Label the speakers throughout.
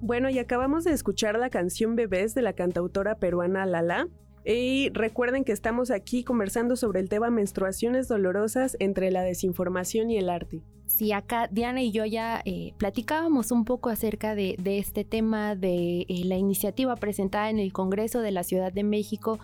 Speaker 1: Bueno, y acabamos de escuchar la canción Bebés de la cantautora peruana Lala. Y recuerden que estamos aquí conversando sobre el tema menstruaciones dolorosas entre la desinformación y el arte.
Speaker 2: Sí, acá Diana y yo ya eh, platicábamos un poco acerca de, este tema de eh, la iniciativa presentada en el Congreso de la Ciudad de México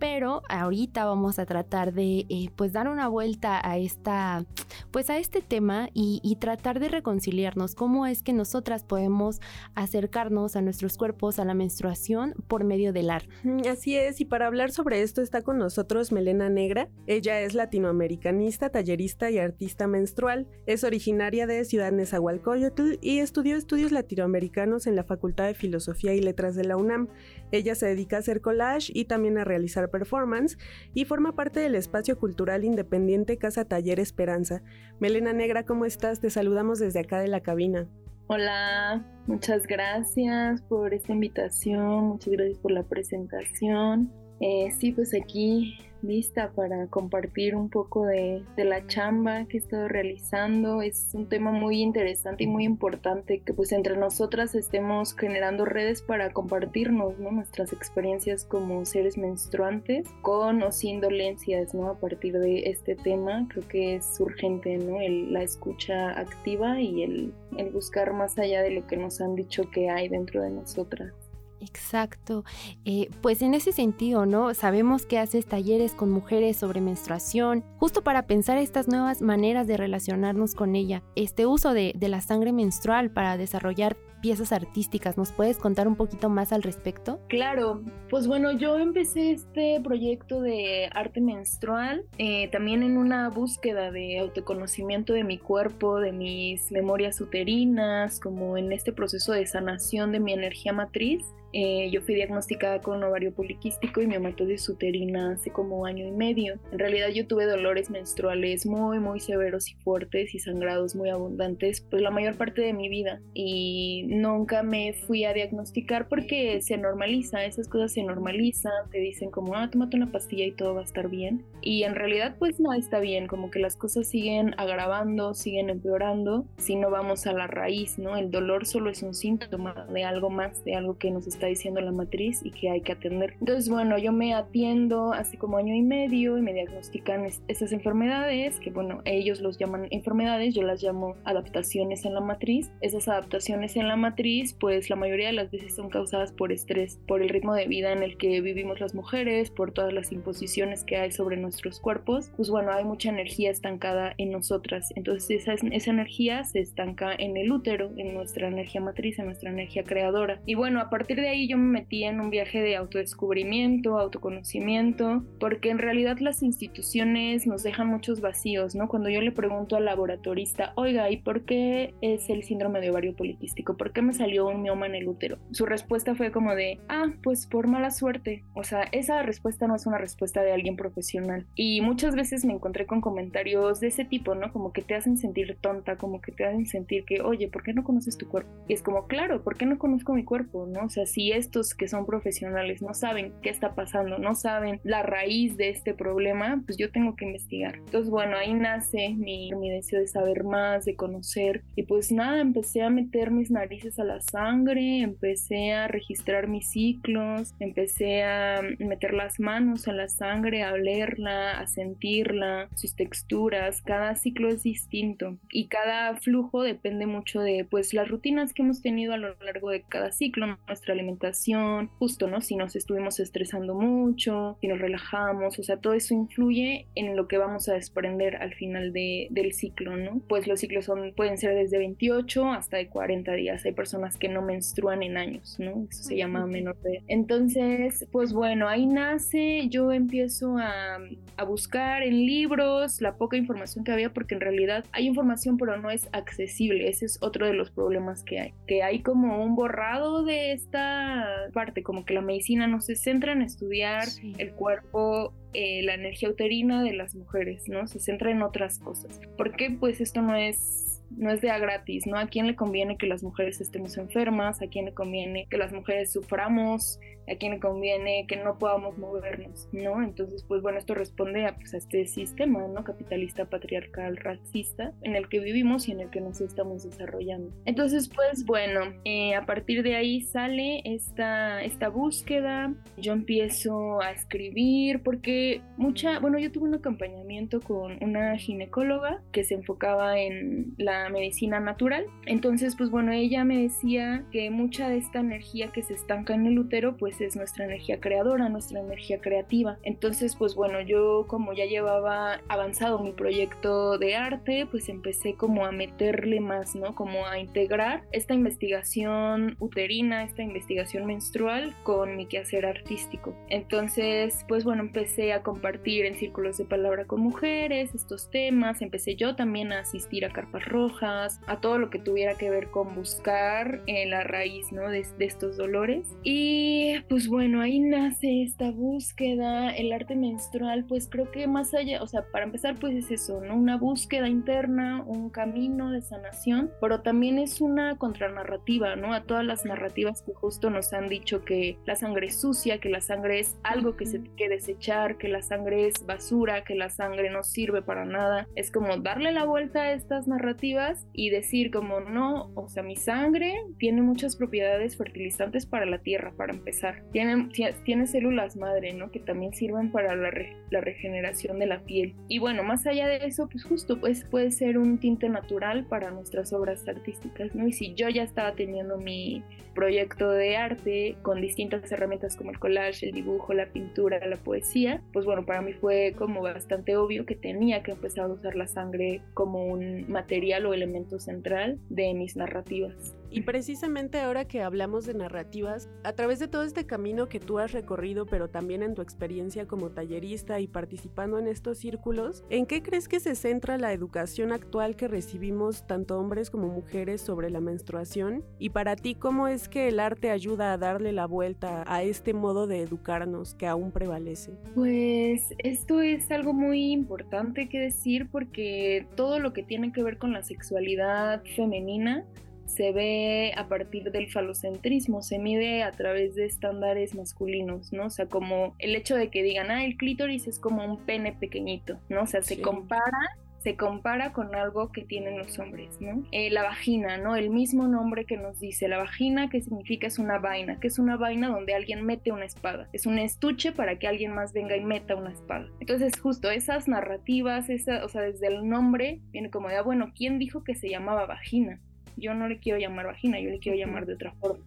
Speaker 2: pero ahorita vamos a tratar de eh, pues dar una vuelta a esta pues a este tema y, tratar de reconciliarnos cómo es que nosotras podemos acercarnos a nuestros cuerpos a la menstruación por medio del arte.
Speaker 1: Así es, y para hablar sobre esto está con nosotros Melena Negra. Ella es latinoamericanista, tallerista y artista menstrual. Es originaria de Ciudad Nezahualcóyotl y estudió estudios latinoamericanos en la Facultad de Filosofía y Letras de la UNAM. Ella se dedica a hacer collage y también a realizar performance y forma parte del espacio cultural independiente Casa Taller Esperanza. Melena Negra, ¿cómo estás? Te saludamos desde acá de la cabina.
Speaker 3: Hola, muchas gracias por esta invitación, muchas gracias por la presentación. Eh, sí, pues aquí lista para compartir un poco de, la chamba que he estado realizando. Es un tema muy interesante y muy importante que pues entre nosotras estemos generando redes para compartirnos nuestras experiencias como seres menstruantes con o sin dolencias ¿no? a partir de este tema. Creo que es urgente ¿no? la escucha activa y el, el buscar más allá de lo que nos han dicho que hay dentro de nosotras.
Speaker 2: Exacto. Eh, pues en ese sentido, ¿no? Sabemos que haces talleres con mujeres sobre menstruación, justo para pensar estas nuevas maneras de relacionarnos con ella. Este uso de, de la sangre menstrual para desarrollar piezas artísticas. ¿Nos puedes contar un poquito más al respecto?
Speaker 3: Claro, pues bueno, yo empecé este proyecto de arte menstrual eh, también en una búsqueda de autoconocimiento de mi cuerpo, de mis memorias uterinas, como en este proceso de sanación de mi energía matriz. Eh, yo fui diagnosticada con ovario poliquístico y mi hematosis uterina hace como año y medio. En realidad yo tuve dolores menstruales muy muy severos y fuertes y sangrados muy abundantes pues la mayor parte de mi vida y nunca me fui a diagnosticar porque se normaliza, esas cosas se normalizan, te dicen como, ah, tómate una pastilla y todo va a estar bien. Y en realidad pues no está bien, como que las cosas siguen agravando, siguen empeorando si no vamos a la raíz, ¿no? El dolor solo es un síntoma de algo más, de algo que nos está diciendo la matriz y que hay que atender. Entonces, bueno, yo me atiendo hace como año y medio y me diagnostican esas enfermedades, que bueno, ellos los llaman enfermedades, yo las llamo adaptaciones en la matriz. Esas adaptaciones en la matriz, pues la mayoría de las veces son causadas por estrés, por el ritmo de vida en el que vivimos las mujeres, por todas las imposiciones que hay sobre nuestros cuerpos. Pues bueno, hay mucha energía estancada en nosotras. Entonces esa, esa energía se estanca en el útero, en nuestra energía matriz, en nuestra energía creadora. Y bueno, a partir de ahí yo me metí en un viaje de autodescubrimiento, autoconocimiento, porque en realidad las instituciones nos dejan muchos vacíos, ¿no? Cuando yo le pregunto al laboratorista, oiga, ¿y por qué es el síndrome de ovario poliquístico? ¿Por qué me salió un mioma en el útero? Su respuesta fue como de, ah, pues por mala suerte. O sea, esa respuesta no es una respuesta de alguien profesional. Y muchas veces me encontré con comentarios de ese tipo, ¿no? Como que te hacen sentir tonta, como que te hacen sentir que, oye, ¿por qué no conoces tu cuerpo? Y es como, claro, ¿por qué no conozco mi cuerpo? ¿No? O sea, si estos que son profesionales no saben qué está pasando, no saben la raíz de este problema, pues yo tengo que investigar. Entonces, bueno, ahí nace mi, mi deseo de saber más, de conocer. Y pues nada, empecé a meter mis narices a la sangre, empecé a registrar mis ciclos, empecé a meter las manos en la sangre, a olerla, a sentirla, sus texturas, cada ciclo es distinto y cada flujo depende mucho de pues las rutinas que hemos tenido a lo largo de cada ciclo, nuestra alimentación, justo, ¿no? Si nos estuvimos estresando mucho, si nos relajamos, o sea, todo eso influye en lo que vamos a desprender al final de, del ciclo, ¿no? Pues los ciclos son, pueden ser desde 28 hasta de 40 días, hay personas que no menstruan en años, ¿no? Eso se llama menor de... Entonces, pues bueno, ahí nace, yo empiezo a, a buscar en libros la poca información que había, porque en realidad hay información, pero no es accesible, ese es otro de los problemas que hay, que hay como un borrado de esta parte, como que la medicina no se centra en estudiar el cuerpo eh, la energía uterina de las mujeres, ¿no? Se centra en otras cosas. ¿Por qué? Pues esto no es no es de a gratis, ¿no? ¿A quién le conviene que las mujeres estemos enfermas? ¿A quién le conviene que las mujeres suframos? ¿A quién le conviene que no podamos movernos, ¿no? Entonces, pues bueno, esto responde a, pues, a este sistema, ¿no? Capitalista, patriarcal, racista, en el que vivimos y en el que nos estamos desarrollando. Entonces, pues bueno, eh, a partir de ahí sale esta, esta búsqueda, yo empiezo a escribir porque mucha, bueno, yo tuve un acompañamiento con una ginecóloga que se enfocaba en la medicina natural. Entonces, pues bueno, ella me decía que mucha de esta energía que se estanca en el útero, pues es nuestra energía creadora, nuestra energía creativa. Entonces, pues bueno, yo como ya llevaba avanzado mi proyecto de arte, pues empecé como a meterle más, ¿no? Como a integrar esta investigación uterina, esta investigación menstrual con mi quehacer artístico. Entonces, pues bueno, empecé a compartir en círculos de palabra con mujeres estos temas, empecé yo también a asistir a carpas rojas, a todo lo que tuviera que ver con buscar en la raíz, ¿no? De, de estos dolores. Y pues bueno, ahí nace esta búsqueda, el arte menstrual, pues creo que más allá, o sea, para empezar, pues es eso, ¿no? Una búsqueda interna, un camino de sanación, pero también es una contranarrativa, ¿no? A todas las narrativas que justo nos han dicho que la sangre es sucia, que la sangre es algo que se tiene que desechar, que la sangre es basura, que la sangre no sirve para nada. Es como darle la vuelta a estas narrativas y decir como no, o sea, mi sangre tiene muchas propiedades fertilizantes para la tierra, para empezar. Tiene, tiene células madre, ¿no? Que también sirven para la, la regeneración de la piel. Y bueno, más allá de eso, pues justo pues puede ser un tinte natural para nuestras obras artísticas, ¿no? Y si yo ya estaba teniendo mi proyecto de arte con distintas herramientas como el collage, el dibujo, la pintura, la poesía, pues bueno, para mí fue como bastante obvio que tenía que empezar a usar la sangre como un material o elemento central de mis narrativas.
Speaker 1: Y precisamente ahora que hablamos de narrativas, a través de todo este camino que tú has recorrido, pero también en tu experiencia como tallerista y participando en estos círculos, ¿en qué crees que se centra la educación actual que recibimos tanto hombres como mujeres sobre la menstruación? Y para ti, ¿cómo es que el arte ayuda a darle la vuelta a este modo de educarnos que aún prevalece?
Speaker 3: Pues esto es algo muy importante que decir porque todo lo que tiene que ver con la sexualidad femenina se ve a partir del falocentrismo, se mide a través de estándares masculinos, ¿no? O sea, como el hecho de que digan, ah, el clítoris es como un pene pequeñito, ¿no? O sea, se compara se compara con algo que tienen los hombres, ¿no? Eh, la vagina, ¿no? El mismo nombre que nos dice, la vagina, que significa es una vaina, que es una vaina donde alguien mete una espada, es un estuche para que alguien más venga y meta una espada. Entonces, justo esas narrativas, esa, o sea, desde el nombre viene como de, ah, bueno, ¿quién dijo que se llamaba vagina? Yo no le quiero llamar vagina, yo le quiero llamar de otra forma,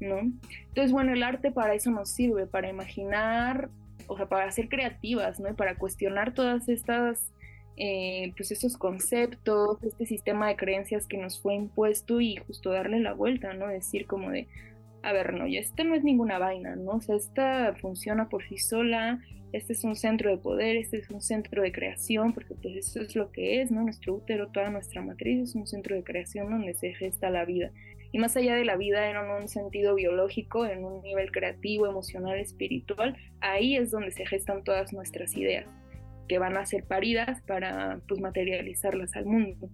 Speaker 3: ¿no? Entonces, bueno, el arte para eso nos sirve, para imaginar, o sea, para ser creativas, ¿no? Y para cuestionar todas estas, eh, pues estos conceptos, este sistema de creencias que nos fue impuesto y justo darle la vuelta, ¿no? Decir como de, a ver, no, ya esta no es ninguna vaina, ¿no? O sea, esta funciona por sí sola, este es un centro de poder, este es un centro de creación, porque pues eso es lo que es, ¿no? Nuestro útero, toda nuestra matriz es un centro de creación donde se gesta la vida. Y más allá de la vida en un sentido biológico, en un nivel creativo, emocional, espiritual, ahí es donde se gestan todas nuestras ideas, que van a ser paridas para pues materializarlas al mundo.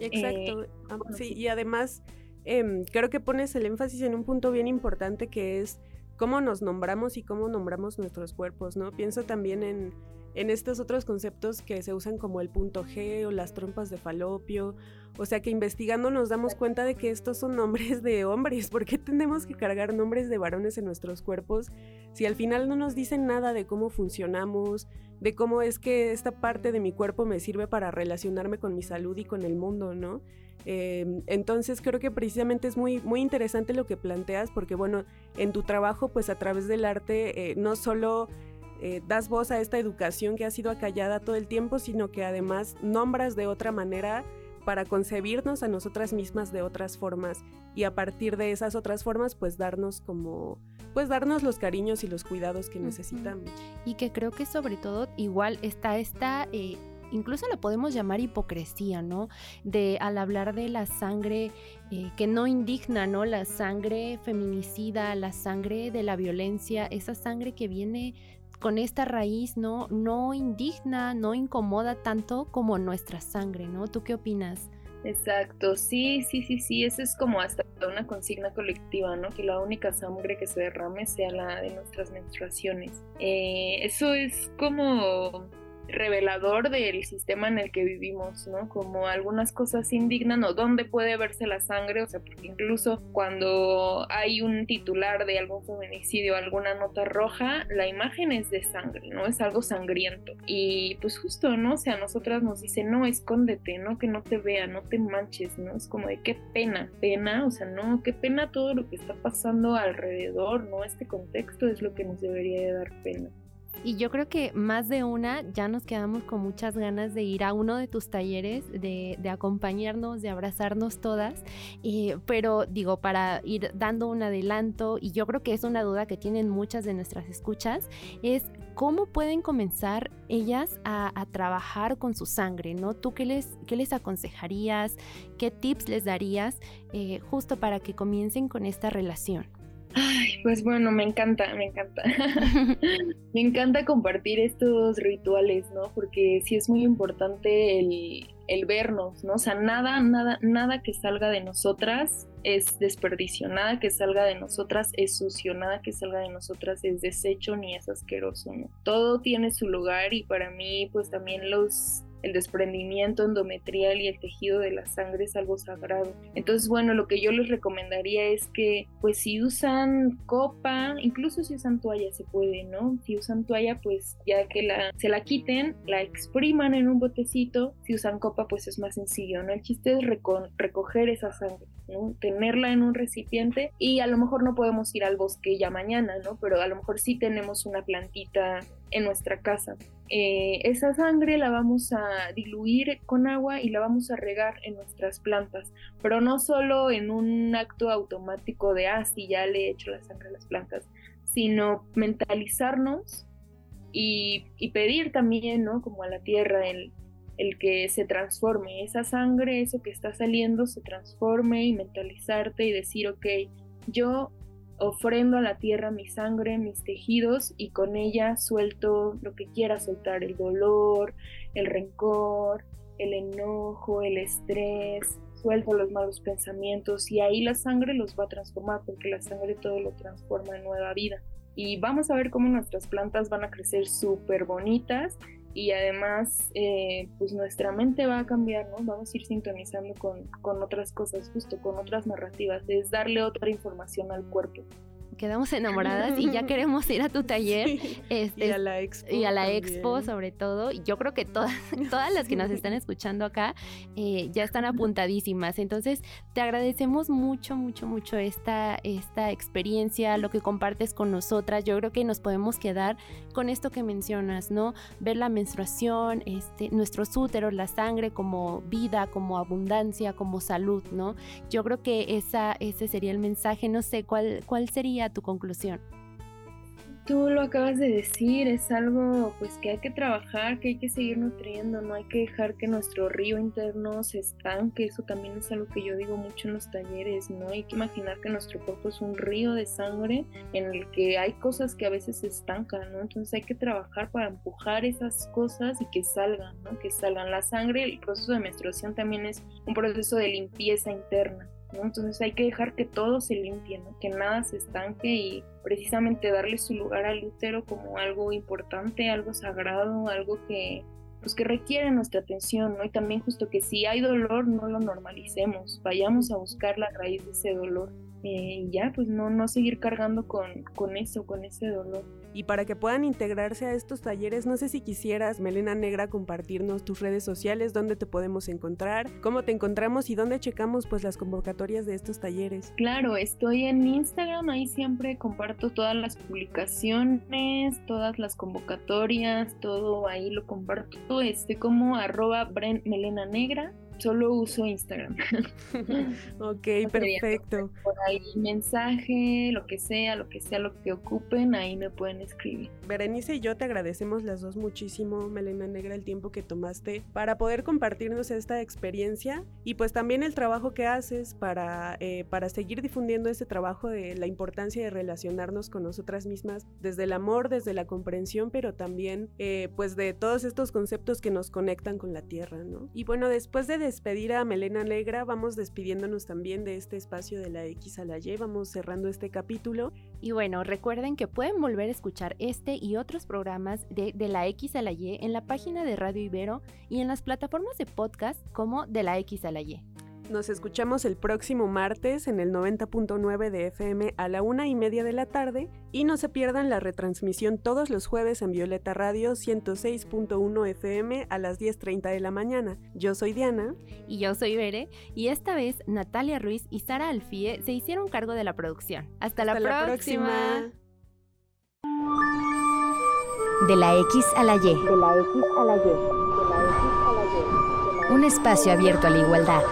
Speaker 1: Exacto. Eh, sí, y además em, creo que pones el énfasis en un punto bien importante que es cómo nos nombramos y cómo nombramos nuestros cuerpos, ¿no? Pienso también en estos otros conceptos que se usan como el punto G o las trompas de falopio. O sea que investigando nos damos cuenta de que estos son nombres de hombres. ¿Por qué tenemos que cargar nombres de varones en nuestros cuerpos si al final no nos dicen nada de cómo funcionamos, de cómo es que esta parte de mi cuerpo me sirve para relacionarme con mi salud y con el mundo, ¿no? Em, entonces creo que precisamente es muy, muy interesante lo que planteas porque bueno, en tu trabajo pues a través del arte eh, no solo eh, das voz a esta educación que ha sido acallada todo el tiempo, sino que además nombras de otra manera para concebirnos a nosotras mismas de otras formas y a partir de esas otras formas pues darnos como pues darnos los cariños y los cuidados que necesitamos.
Speaker 2: Y que creo que sobre todo igual está esta eh, incluso lo podemos llamar hipocresía, ¿no? De al hablar de la sangre eh, que no indigna, ¿no? La sangre feminicida, la sangre de la violencia, esa sangre que viene con esta raíz, ¿no? No indigna, no incomoda tanto como nuestra sangre, ¿no? ¿Tú qué opinas
Speaker 3: Exacto, sí, sí, sí, sí, eso es como hasta una consigna colectiva, ¿no? Que la única sangre que se derrame sea la de nuestras menstruaciones. Eh, eso es como revelador del sistema en el que vivimos, ¿no? Como algunas cosas indignan o dónde puede verse la sangre, o sea, porque incluso cuando hay un titular de algún feminicidio, alguna nota roja, la imagen es de sangre, ¿no? Es algo sangriento. Y pues justo, ¿no? O sea, nosotras nos dicen, no, escóndete, ¿no? Que no te vea, no te manches, ¿no? Es como de qué pena, pena, o sea, no, qué pena todo lo que está pasando alrededor, ¿no? Este contexto es lo que nos debería de dar pena.
Speaker 2: Y yo creo que más de una ya nos quedamos con muchas ganas de ir a uno de tus talleres, de, acompañarnos, de abrazarnos todas. Eh, pero digo, para ir dando un adelanto, y yo creo que es una duda que tienen muchas de nuestras escuchas, es cómo pueden comenzar ellas a, trabajar con su sangre, ¿no? ¿Tú qué les, qué les aconsejarías? ¿Qué tips les darías eh, justo para que comiencen con esta relación?
Speaker 3: Ay, pues bueno, me encanta, me encanta. me encanta compartir estos rituales, ¿no? Porque sí es muy importante el, el, vernos, ¿no? O sea, nada, nada, nada que salga de nosotras es desperdicio, nada que salga de nosotras es sucio, nada que salga de nosotras es desecho ni es asqueroso, ¿no? Todo tiene su lugar y para mí, pues también los el desprendimiento endometrial y el tejido de la sangre es algo sagrado. Entonces, bueno, lo que yo les recomendaría es que, pues si usan copa, incluso si usan toalla se puede, ¿no? Si usan toalla, pues ya que la, se la quiten, la expriman en un botecito. Si usan copa, pues es más sencillo, ¿no? El chiste es recoger esa sangre, Tenerla en un recipiente y a lo mejor no podemos ir al bosque ya mañana, ¿no? Pero a lo mejor sí tenemos una plantita en nuestra casa. Eh, esa sangre la vamos a diluir con agua y la vamos a regar en nuestras plantas, pero no solo en un acto automático de, ah, sí, ya le he hecho la sangre a las plantas, sino mentalizarnos y, pedir también, ¿no? Como a la tierra, el, el que se transforme, esa sangre, eso que está saliendo, se transforme y mentalizarte y decir, ok, yo ofrendo a la tierra mi sangre, mis tejidos y con ella suelto lo que quiera soltar, el dolor, el rencor, el enojo, el estrés, suelto los malos pensamientos y ahí la sangre los va a transformar porque la sangre todo lo transforma en nueva vida. Y vamos a ver cómo nuestras plantas van a crecer súper bonitas y además eh, pues nuestra mente va a cambiar, ¿no? Vamos a ir sintonizando con, con otras cosas, justo con otras narrativas, es darle otra información al cuerpo
Speaker 2: quedamos enamoradas y ya queremos ir a tu taller.
Speaker 1: Este, y a la expo.
Speaker 2: Y a la expo sobre todo. Yo creo que todas, todas las que nos están escuchando acá eh, ya están apuntadísimas. Entonces, te agradecemos mucho, mucho, mucho esta, esta experiencia, lo que compartes con nosotras. Yo creo que nos podemos quedar con esto que mencionas, ¿no? Ver la menstruación, este, nuestros úteros, la sangre como vida, como abundancia, como salud, ¿no? Yo creo que esa, ese sería el mensaje. No sé cuál, cuál sería tu conclusión?
Speaker 3: Tú lo acabas de decir, es algo pues que hay que trabajar, que hay que seguir nutriendo, no hay que dejar que nuestro río interno se estanque, eso también es algo que yo digo mucho en los talleres, no hay que imaginar que nuestro cuerpo es un río de sangre en el que hay cosas que a veces se estancan, ¿no? Entonces hay que trabajar para empujar esas cosas y que salgan, ¿no? Que salgan. La sangre, el proceso de menstruación también es un proceso de limpieza interna. Entonces hay que dejar que todo se limpie, que nada se estanque y precisamente darle su lugar al útero como algo importante, algo sagrado, algo que pues que requiere nuestra atención, ¿no? Y también justo que si hay dolor, no lo normalicemos, vayamos a buscar la raíz de ese dolor eh, y ya, pues no, no seguir cargando con, con eso, con ese dolor.
Speaker 1: Y para que puedan integrarse a estos talleres, no sé si quisieras, Melena Negra, compartirnos tus redes sociales, dónde te podemos encontrar, cómo te encontramos y dónde checamos pues las convocatorias de estos talleres.
Speaker 3: Claro, estoy en Instagram, ahí siempre comparto todas las publicaciones, todas las convocatorias, todo ahí lo comparto, este como arroba Bren Melena Negra solo uso Instagram.
Speaker 1: ok, perfecto.
Speaker 3: Por ahí mensaje, lo que sea, lo que sea, lo que ocupen, ahí me pueden escribir.
Speaker 1: Berenice y yo te agradecemos las dos muchísimo, Melena Negra, el tiempo que tomaste para poder compartirnos esta experiencia y pues también el trabajo que haces para, eh, para seguir difundiendo este trabajo de la importancia de relacionarnos con nosotras mismas desde el amor, desde la comprensión, pero también eh, pues de todos estos conceptos que nos conectan con la tierra, ¿no? Y bueno, después de despedir a Melena Negra, vamos despidiéndonos también de este espacio de la X a la Y, vamos cerrando este capítulo.
Speaker 2: Y bueno, recuerden que pueden volver a escuchar este y otros programas de, de la X a la Y en la página de Radio Ibero y en las plataformas de podcast como de la X a la Y.
Speaker 1: Nos escuchamos el próximo martes en el 90.9 de FM a la una y media de la tarde y no se pierdan la retransmisión todos los jueves en Violeta Radio 106.1 FM a las 10.30 de la mañana. Yo soy Diana.
Speaker 2: Y yo soy Bere. Y esta vez Natalia Ruiz y Sara Alfie se hicieron cargo de la producción. Hasta, la, próxima.
Speaker 4: De la X a la Y. De la X a la Y. De la X a la Y. Un espacio abierto a la igualdad.